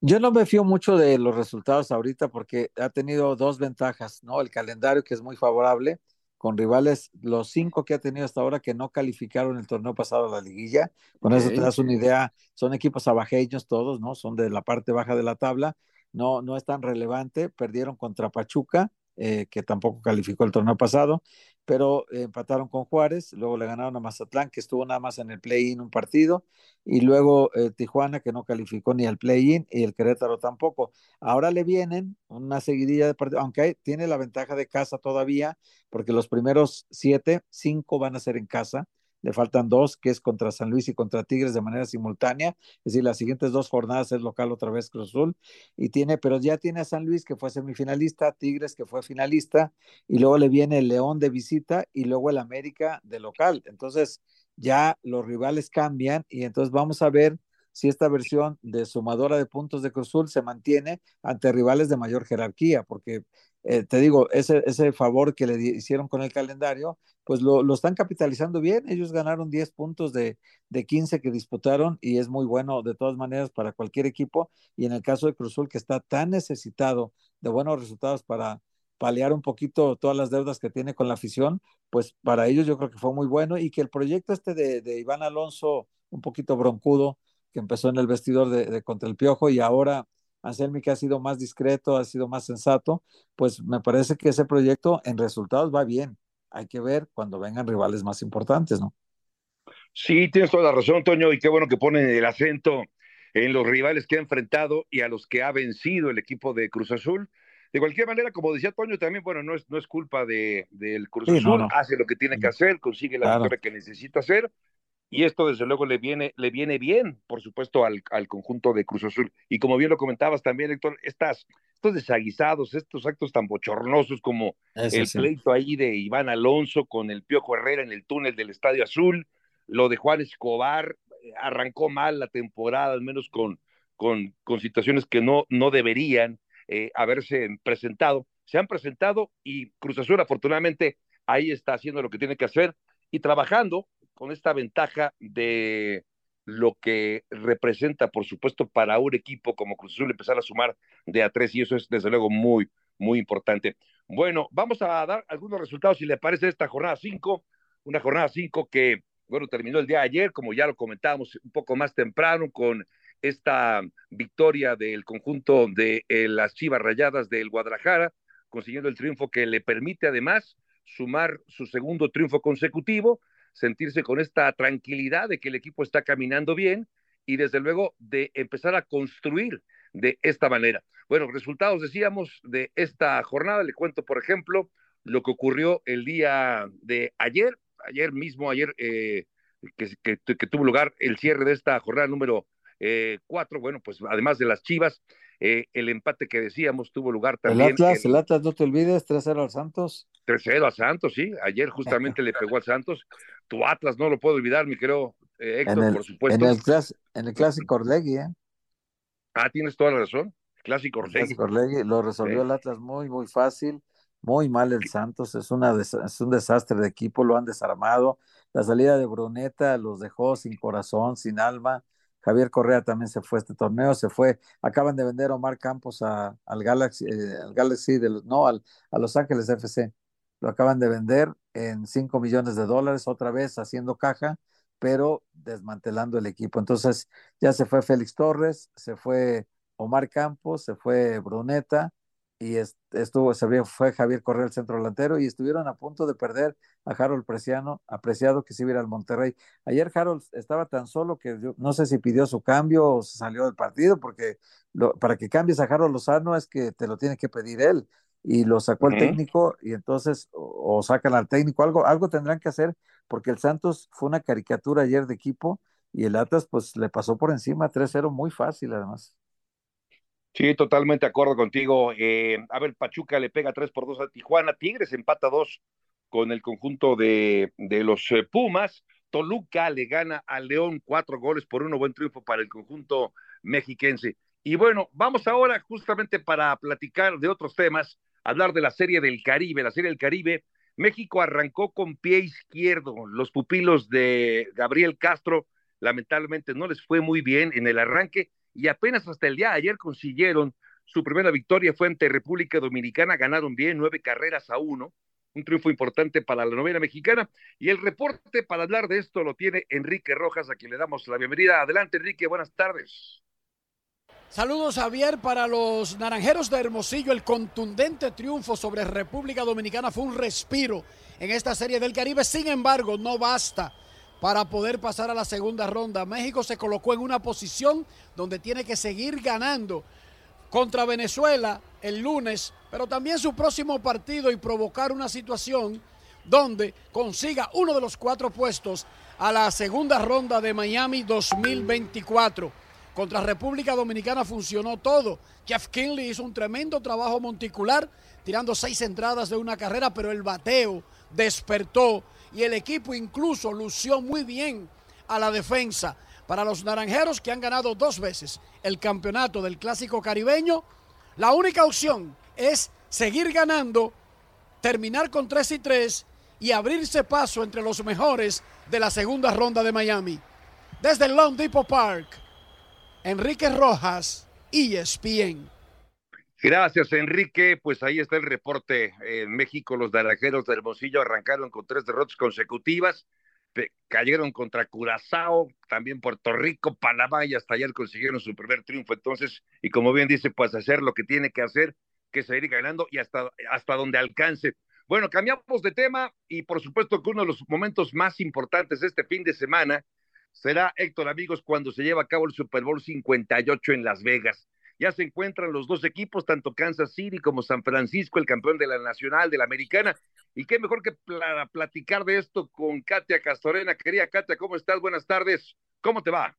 Yo no me fío mucho de los resultados ahorita porque ha tenido dos ventajas, ¿no? El calendario que es muy favorable con rivales, los cinco que ha tenido hasta ahora que no calificaron el torneo pasado a la liguilla. Con okay. eso te das una idea, son equipos abajeños todos, ¿no? Son de la parte baja de la tabla, no, no es tan relevante, perdieron contra Pachuca, eh, que tampoco calificó el torneo pasado, pero eh, empataron con Juárez, luego le ganaron a Mazatlán, que estuvo nada más en el play-in un partido, y luego eh, Tijuana, que no calificó ni al play-in, y el Querétaro tampoco. Ahora le vienen una seguidilla de partidos, aunque tiene la ventaja de casa todavía, porque los primeros siete, cinco van a ser en casa, le faltan dos, que es contra San Luis y contra Tigres de manera simultánea, es decir, las siguientes dos jornadas es local otra vez Cruz Azul, y tiene, pero ya tiene a San Luis que fue semifinalista, Tigres que fue finalista, y luego le viene el León de visita y luego el América de local, entonces ya los rivales cambian y entonces vamos a ver si esta versión de sumadora de puntos de Cruz Azul se mantiene ante rivales de mayor jerarquía, porque eh, te digo, ese, ese favor que le hicieron con el calendario, pues lo, lo, están capitalizando bien. Ellos ganaron 10 puntos de, de 15 que disputaron y es muy bueno de todas maneras para cualquier equipo. Y en el caso de Cruzul, que está tan necesitado de buenos resultados para paliar un poquito todas las deudas que tiene con la afición, pues para ellos yo creo que fue muy bueno y que el proyecto este de, de Iván Alonso, un poquito broncudo, que empezó en el vestidor de, de contra el Piojo y ahora Anselmi que ha sido más discreto, ha sido más sensato, pues me parece que ese proyecto en resultados va bien. Hay que ver cuando vengan rivales más importantes, ¿no? Sí, tienes toda la razón, Toño, y qué bueno que ponen el acento en los rivales que ha enfrentado y a los que ha vencido el equipo de Cruz Azul. De cualquier manera, como decía Toño, también, bueno, no es, no es culpa de, del Cruz sí, Azul, no, no. hace lo que tiene que hacer, consigue la claro. victoria que necesita hacer, y esto desde luego le viene, le viene bien, por supuesto, al, al, conjunto de Cruz Azul. Y como bien lo comentabas también, Héctor, estas actos desaguisados, estos actos tan bochornosos como el pleito ahí de Iván Alonso con el Piojo Herrera en el túnel del Estadio Azul, lo de Juan Escobar, eh, arrancó mal la temporada, al menos con, con, con situaciones que no, no deberían eh, haberse presentado. Se han presentado y Cruz Azul afortunadamente ahí está haciendo lo que tiene que hacer y trabajando con esta ventaja de lo que representa, por supuesto, para un equipo como Cruz Azul empezar a sumar de a tres y eso es desde luego muy, muy importante. Bueno, vamos a dar algunos resultados si le parece esta jornada 5, una jornada 5 que, bueno, terminó el día de ayer, como ya lo comentábamos un poco más temprano, con esta victoria del conjunto de eh, las Chivas Rayadas del Guadalajara, consiguiendo el triunfo que le permite además sumar su segundo triunfo consecutivo, sentirse con esta tranquilidad de que el equipo está caminando bien y desde luego de empezar a construir de esta manera. Bueno, resultados decíamos de esta jornada, le cuento por ejemplo lo que ocurrió el día de ayer, ayer mismo, ayer eh, que, tuvo lugar el cierre de esta jornada número eh, cuatro, bueno, pues además de las Chivas, eh, el empate que decíamos tuvo lugar también. El Atlas, el Atlas, no te olvides, 3-0 al Santos. 3-0 al Santos, sí. Ayer justamente le pegó al Santos. Tu Atlas no lo puedo olvidar, mi querido eh, Héctor, por supuesto. En el, en el clásico Orlegui, ¿eh? Ah, tienes toda la razón. Clásico Orlegui. Clásico Orlegui lo resolvió el Atlas muy, muy fácil. Muy mal el Santos, es, una es un desastre de equipo, lo han desarmado. La salida de Bruneta los dejó sin corazón, sin alma Javier Correa también se fue a este torneo, se fue, acaban de vender Omar Campos a, al Galaxy, eh, al Galaxy de, no, al, a Los Ángeles FC. Lo acaban de vender en 5 millones de dólares, otra vez haciendo caja, pero desmantelando el equipo. Entonces ya se fue Félix Torres, se fue Omar Campos, se fue Bruneta, y estuvo, se fue Javier Correa el centro delantero y estuvieron a punto de perder a Harold Preciano, apreciado que se iba al Monterrey. Ayer Harold estaba tan solo que no sé si pidió su cambio o se salió del partido, porque para que cambies a Harold Lozano es que te lo tiene que pedir él y lo sacó el técnico y entonces o, sacan al técnico, algo, algo tendrán que hacer porque el Santos fue una caricatura ayer de equipo y el Atlas pues le pasó por encima 3-0 muy fácil además. Sí, totalmente de acuerdo contigo. Eh, a ver, Pachuca le pega 3 por 2 a Tijuana, Tigres empata 2 con el conjunto de, de los eh, Pumas, Toluca le gana al León cuatro goles por uno, buen triunfo para el conjunto mexiquense. Y bueno, vamos ahora justamente para platicar de otros temas, hablar de la Serie del Caribe, la Serie del Caribe. México arrancó con pie izquierdo, los pupilos de Gabriel Castro lamentablemente no les fue muy bien en el arranque y apenas hasta el día de ayer consiguieron su primera victoria fue ante República Dominicana, ganaron bien nueve carreras a uno, un triunfo importante para la novena mexicana. Y el reporte para hablar de esto lo tiene Enrique Rojas, a quien le damos la bienvenida. Adelante, Enrique, buenas tardes. Saludos, Javier, para los naranjeros de Hermosillo. El contundente triunfo sobre República Dominicana fue un respiro en esta serie del Caribe. Sin embargo, no basta para poder pasar a la segunda ronda. México se colocó en una posición donde tiene que seguir ganando contra Venezuela el lunes, pero también su próximo partido y provocar una situación donde consiga uno de los cuatro puestos a la segunda ronda de Miami 2024. Contra República Dominicana funcionó todo. Jeff Kinley hizo un tremendo trabajo monticular, tirando seis entradas de una carrera, pero el bateo despertó y el equipo incluso lució muy bien a la defensa. Para los naranjeros que han ganado dos veces el campeonato del clásico caribeño, la única opción es seguir ganando, terminar con 3 y 3 y abrirse paso entre los mejores de la segunda ronda de Miami. Desde el Long Depot Park, Enrique Rojas, ESPN. Gracias, Enrique. Pues ahí está el reporte. En México, los naranjeros de Hermosillo arrancaron con tres derrotas consecutivas. Cayeron contra Curazao, también Puerto Rico, Panamá y hasta ayer consiguieron su primer triunfo. Entonces, y como bien dice, pues hacer lo que tiene que hacer, que seguir ganando y hasta, hasta donde alcance. Bueno, cambiamos de tema y por supuesto que uno de los momentos más importantes de este fin de semana será, Héctor, amigos, cuando se lleva a cabo el Super Bowl 58 en Las Vegas. Ya se encuentran los dos equipos, tanto Kansas City como San Francisco, el campeón de la Nacional, de la Americana. Y qué mejor que platicar de esto con Katia Castorena. Querida Katia, ¿cómo estás? Buenas tardes. ¿Cómo te va?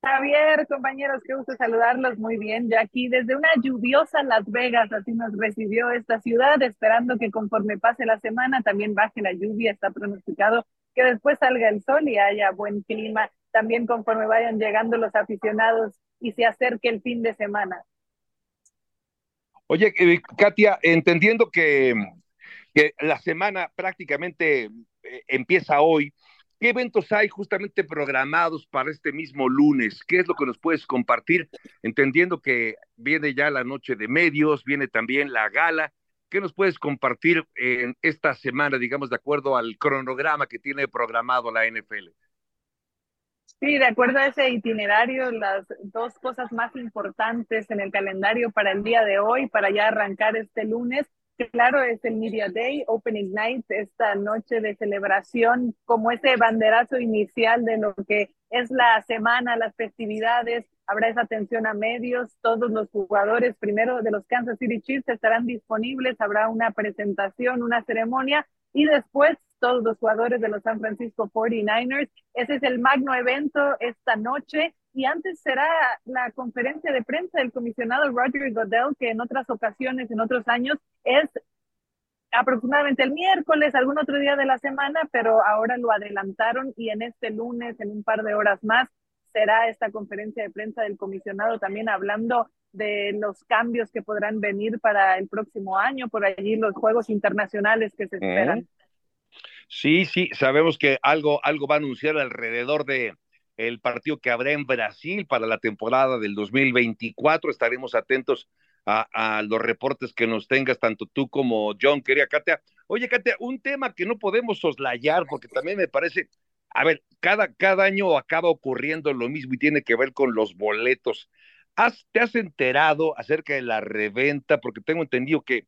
Javier, compañeros, qué gusto saludarlos muy bien. Ya aquí desde una lluviosa Las Vegas, así nos recibió esta ciudad, esperando que conforme pase la semana también baje la lluvia. Está pronosticado que después salga el sol y haya buen clima, también conforme vayan llegando los aficionados y se acerque el fin de semana. Oye, eh, Katia, entendiendo que, que la semana prácticamente eh, empieza hoy, ¿Qué eventos hay justamente programados para este mismo lunes? ¿Qué es lo que nos puedes compartir? Entendiendo que viene ya la noche de medios, viene también la gala. ¿Qué nos puedes compartir en esta semana, digamos, de acuerdo al cronograma que tiene programado la NFL? Sí, de acuerdo a ese itinerario, las dos cosas más importantes en el calendario para el día de hoy, para ya arrancar este lunes, Claro, es el Media Day, Opening Night, esta noche de celebración, como ese banderazo inicial de lo que es la semana, las festividades. Habrá esa atención a medios, todos los jugadores primero de los Kansas City Chiefs estarán disponibles, habrá una presentación, una ceremonia y después todos los jugadores de los San Francisco 49ers. Ese es el magno evento esta noche y antes será la conferencia de prensa del comisionado Roger Goodell, que en otras ocasiones, en otros años, es aproximadamente el miércoles, algún otro día de la semana, pero ahora lo adelantaron y en este lunes, en un par de horas más, será esta conferencia de prensa del comisionado también hablando de los cambios que podrán venir para el próximo año, por allí los juegos internacionales que se esperan. Sí, sí, sabemos que algo, algo va a anunciar alrededor de, el partido que habrá en Brasil para la temporada del 2024. Estaremos atentos a, los reportes que nos tengas, tanto tú como John, quería Katia. Oye, Katia, un tema que no podemos soslayar, porque también me parece, a ver, cada, cada año acaba ocurriendo lo mismo y tiene que ver con los boletos. ¿Has, ¿Te has enterado acerca de la reventa? Porque tengo entendido que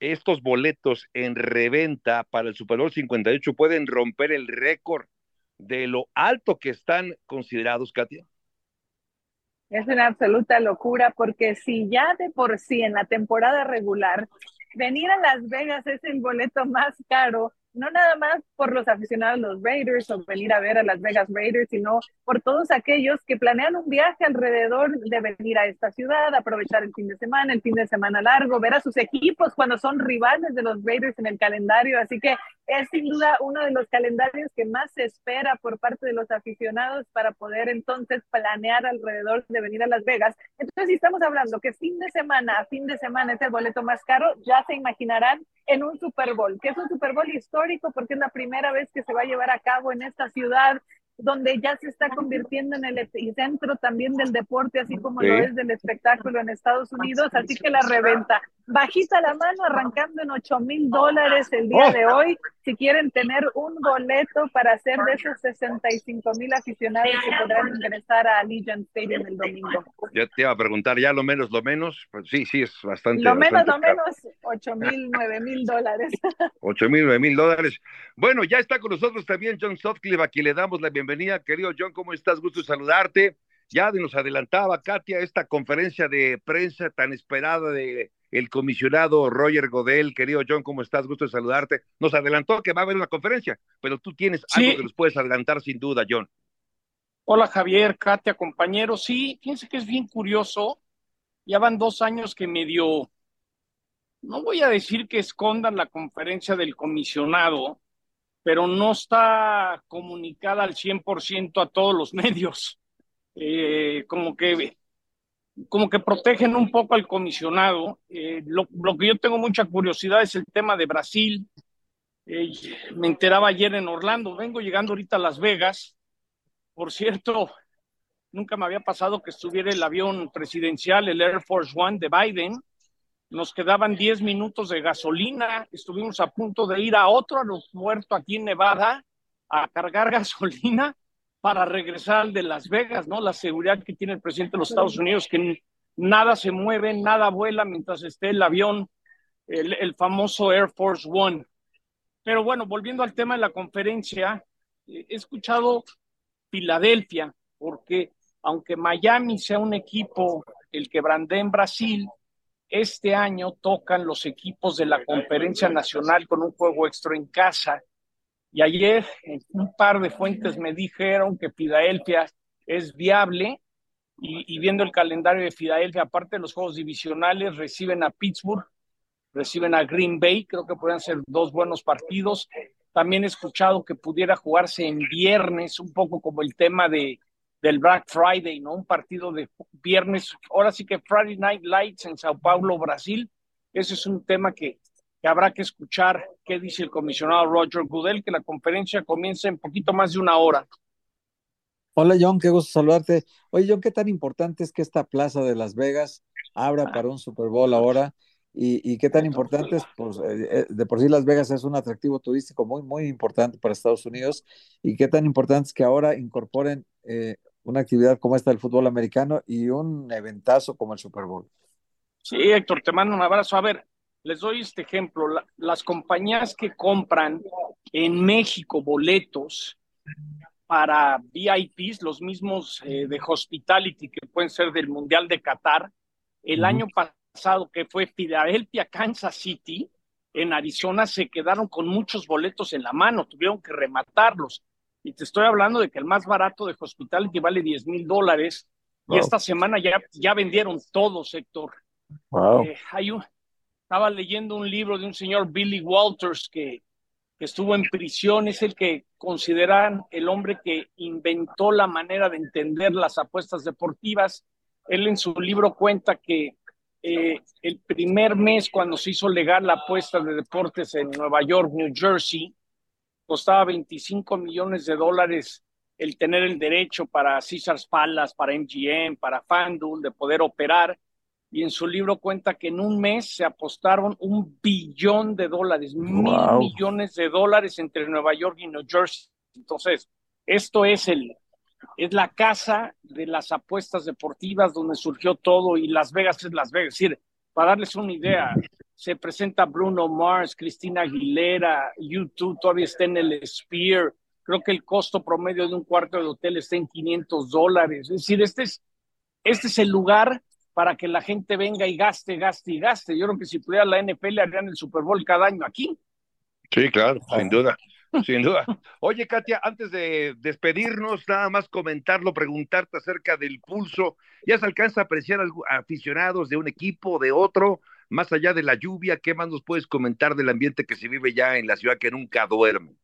estos boletos en reventa para el Super Bowl 58 pueden romper el récord de lo alto que están considerados, Katia? Es una absoluta locura porque si ya de por sí en la temporada regular venir a Las Vegas es el boleto más caro no nada más por los aficionados los Raiders o venir a ver a Las Vegas Raiders, sino por todos aquellos que planean un viaje alrededor de venir a esta ciudad, aprovechar el fin de semana, el fin de semana largo, ver a sus equipos cuando son rivales de los Raiders en el calendario. Así que es sin duda uno de los calendarios que más se espera por parte de los aficionados para poder entonces planear alrededor de venir a Las Vegas. Entonces, si estamos hablando que fin de semana a fin de semana es el boleto más caro, ya se imaginarán en un Super Bowl, que es un Super Bowl histórico porque es la primera vez que se va a llevar a cabo en esta ciudad donde ya se está convirtiendo en el epicentro también del deporte, así como lo es del espectáculo en Estados Unidos. Así que la reventa, bajita la mano, arrancando en 8 mil dólares el día de hoy. Si quieren tener un boleto para hacer de esos 65 mil aficionados que podrán ingresar a Allegiant Stadium el domingo. Ya te iba a preguntar, ya lo menos, lo menos, pues sí, sí, es bastante. Lo menos, lo menos, 8 mil, *laughs* 9 mil dólares. 8 mil, 9 mil dólares. Bueno, ya está con nosotros también John Softcliffe, aquí le damos la bienvenida. Querido John, ¿cómo estás? Gusto saludarte. Ya nos adelantaba Katia esta conferencia de prensa tan esperada de el comisionado Roger Godel. Querido John, ¿cómo estás? Gusto de saludarte. Nos adelantó que va a haber una conferencia, pero tú tienes algo que nos puedes adelantar sin duda, John. Hola Javier, Katia, compañeros. Sí, fíjense que es bien curioso. Ya van dos años que me dio, no voy a decir que escondan la conferencia del comisionado, pero no está comunicada al 100% a todos los *laughs* medios. Eh, como que como que protegen un poco al comisionado. Eh, lo, que yo tengo mucha curiosidad es el tema de Brasil. Eh, me enteraba ayer en Orlando, vengo llegando ahorita a Las Vegas. Por cierto, nunca me había pasado que estuviera el avión presidencial, el Air Force One de Biden. Nos quedaban 10 minutos de gasolina. Estuvimos a punto de ir a otro aeropuerto aquí en Nevada a cargar *laughs* gasolina para regresar de Las Vegas, ¿no? La seguridad que tiene el presidente de los Estados Unidos, que nada se mueve, nada vuela mientras esté el avión, el, famoso Air Force One. Pero bueno, volviendo al tema de la conferencia, he escuchado Filadelfia, porque aunque Miami sea un equipo el que brandé en Brasil, este año tocan los equipos de la conferencia nacional con un juego extra en casa y ayer un par de fuentes me dijeron que Filadelfia es viable y, viendo el calendario de Filadelfia, aparte de los juegos divisionales, reciben a Pittsburgh, reciben a Green Bay, creo que podrían ser dos buenos partidos. También he escuchado que pudiera jugarse en viernes, un poco como el tema de, del Black Friday, ¿no? Un partido de viernes, ahora sí que Friday Night Lights en Sao Paulo, Brasil. Ese es un tema que, que habrá que escuchar qué dice el comisionado Roger Goodell, que la conferencia comienza en poquito más de una hora. Hola John, qué gusto saludarte. Oye John, ¿qué tan importante es que esta plaza de Las Vegas abra para un Super Bowl ahora? Y, y qué tan importante es, pues eh, de por sí Las Vegas es un atractivo turístico muy, muy importante para Estados Unidos. Y qué tan importante es que ahora incorporen eh, una actividad como esta del fútbol americano y un eventazo como el Super Bowl. Sí, Héctor, te mando un abrazo. A ver, les doy este ejemplo. La, las compañías que compran en México boletos para VIPs, los mismos eh, de Hospitality que pueden ser del Mundial de Qatar, el año pasado que fue Filadelfia, Kansas City, en Arizona se quedaron con muchos boletos en la mano, tuvieron que rematarlos. Y te estoy hablando de que el más barato de Hospitality vale 10 mil dólares. Wow. Y esta semana ya, ya vendieron todos, Héctor. Wow. Eh, hay un, estaba leyendo un libro de un señor Billy Walters que, que estuvo en prisión, es el que consideran el hombre que inventó la manera de entender las apuestas deportivas. Él en su libro cuenta que eh, el primer mes cuando se hizo legal la apuesta de deportes en Nueva York, New Jersey, costaba 25 millones de dólares el tener el derecho para Caesars Palace, para MGM, para FanDuel, de poder operar. Y en su libro cuenta que en un mes se apostaron un billón de dólares, wow. mil millones de dólares entre Nueva York y New Jersey. Entonces, esto es el, es la casa de las apuestas deportivas donde surgió todo y Las Vegas es Las Vegas. Es decir, para darles una idea, se presenta Bruno Mars, Cristina Aguilera, YouTube todavía está en el Spear. Creo que el costo promedio de un cuarto de hotel está en 500 dólares. Es decir, este es, este es el lugar para que la gente venga y gaste, gaste y gaste. Yo creo que si pudiera la NFL harían el Super Bowl cada año aquí. Sí, claro, sin duda. Sin duda. Oye, Katia, antes de despedirnos, nada más comentarlo, preguntarte acerca del pulso. ¿Ya se alcanza a apreciar a aficionados de un equipo, de otro, más allá de la lluvia? ¿Qué más nos puedes comentar del ambiente que se vive ya en la ciudad que nunca duerme?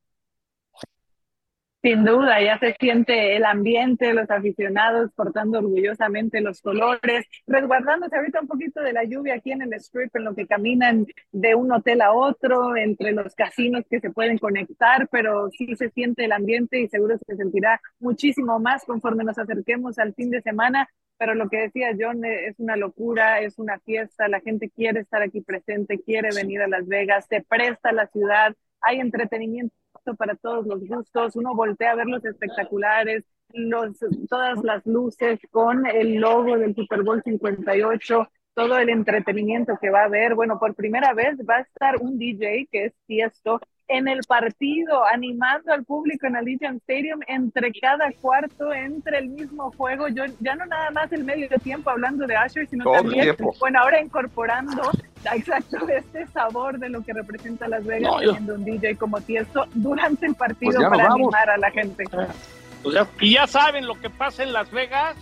Sin duda, ya se siente el ambiente, los aficionados portando orgullosamente los colores, resguardándose ahorita un poquito de la lluvia aquí en el strip, en lo que caminan de un hotel a otro, entre los casinos que se pueden conectar, pero sí se siente el ambiente y seguro se sentirá muchísimo más conforme nos acerquemos al fin de semana. Pero lo que decía John es una locura, es una fiesta, la gente quiere estar aquí presente, quiere venir a Las Vegas, se presta la ciudad, hay entretenimiento para todos los gustos, uno voltea a ver los espectaculares, los, todas las luces con el logo del Super Bowl 58, todo el entretenimiento que va a haber. Bueno, por primera vez va a estar un DJ que es Tiesto en el partido, animando al público en Allegiant Stadium entre cada cuarto, entre el mismo juego. Yo ya no nada más el medio tiempo hablando de Asher, sino Todo también, bueno, ahora incorporando *laughs* exacto este sabor de lo que representa Las Vegas, no, teniendo un DJ como Tiesto durante el partido pues para animar a la gente. Pues ya, y ya saben lo que pasa en Las Vegas.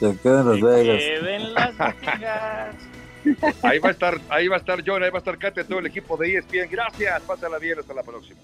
Se quedan Las Vegas. Se queden Las Vegas. Ahí va a estar, ahí va a estar John, ahí va a estar Katia, todo el equipo de ESPN. Gracias, pásala bien, hasta la próxima.